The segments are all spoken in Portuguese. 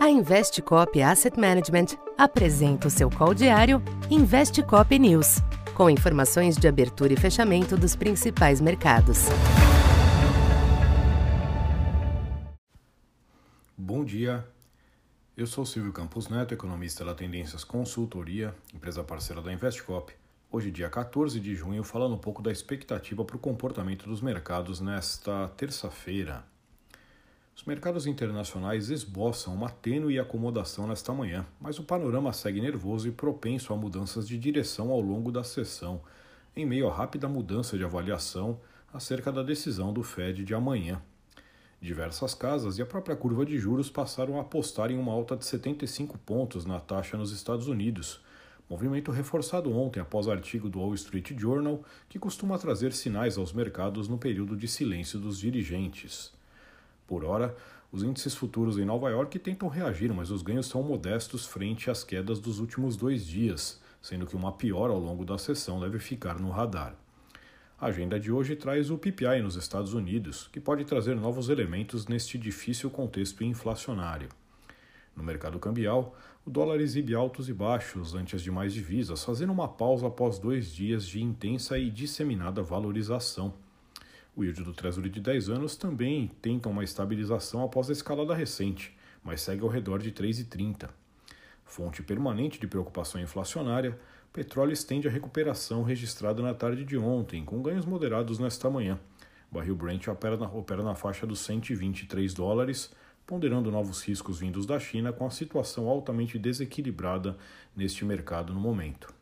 A Investcop Asset Management apresenta o seu call diário Investcop News, com informações de abertura e fechamento dos principais mercados. Bom dia. Eu sou Silvio Campos Neto, economista da Tendências Consultoria, empresa parceira da Investcop. Hoje, dia 14 de junho, falando um pouco da expectativa para o comportamento dos mercados nesta terça-feira. Os mercados internacionais esboçam uma tênue acomodação nesta manhã, mas o panorama segue nervoso e propenso a mudanças de direção ao longo da sessão, em meio à rápida mudança de avaliação acerca da decisão do Fed de amanhã. Diversas casas e a própria curva de juros passaram a apostar em uma alta de 75 pontos na taxa nos Estados Unidos Movimento reforçado ontem após artigo do Wall Street Journal, que costuma trazer sinais aos mercados no período de silêncio dos dirigentes. Por hora, os índices futuros em Nova York tentam reagir, mas os ganhos são modestos frente às quedas dos últimos dois dias, sendo que uma piora ao longo da sessão deve ficar no radar. A agenda de hoje traz o PPI nos Estados Unidos, que pode trazer novos elementos neste difícil contexto inflacionário. No mercado cambial, o dólar exibe altos e baixos ante as demais divisas, fazendo uma pausa após dois dias de intensa e disseminada valorização. O yield do Treasury de 10 anos também tenta uma estabilização após a escalada recente, mas segue ao redor de 3,30. Fonte permanente de preocupação inflacionária, petróleo estende a recuperação registrada na tarde de ontem, com ganhos moderados nesta manhã. O barril Brent opera na, opera na faixa dos 123 dólares, ponderando novos riscos vindos da China com a situação altamente desequilibrada neste mercado no momento.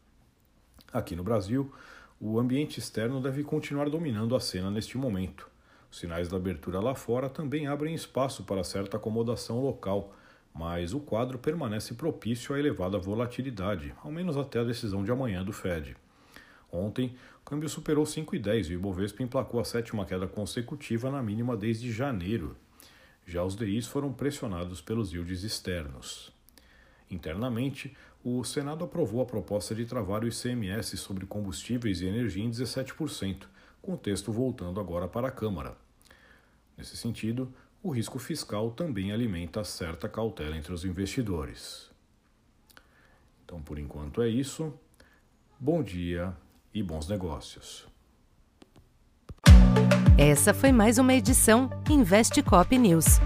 Aqui no Brasil, o ambiente externo deve continuar dominando a cena neste momento. Os sinais da abertura lá fora também abrem espaço para certa acomodação local, mas o quadro permanece propício à elevada volatilidade, ao menos até a decisão de amanhã do Fed. Ontem, o câmbio superou 5,10 e o Ibovespa emplacou a sétima queda consecutiva na mínima desde janeiro, já os DIs foram pressionados pelos yields externos. Internamente, o Senado aprovou a proposta de travar o ICMS sobre combustíveis e energia em 17%, com o texto voltando agora para a Câmara. Nesse sentido, o risco fiscal também alimenta certa cautela entre os investidores. Então, por enquanto é isso. Bom dia e bons negócios. Essa foi mais uma edição Investe Cop News.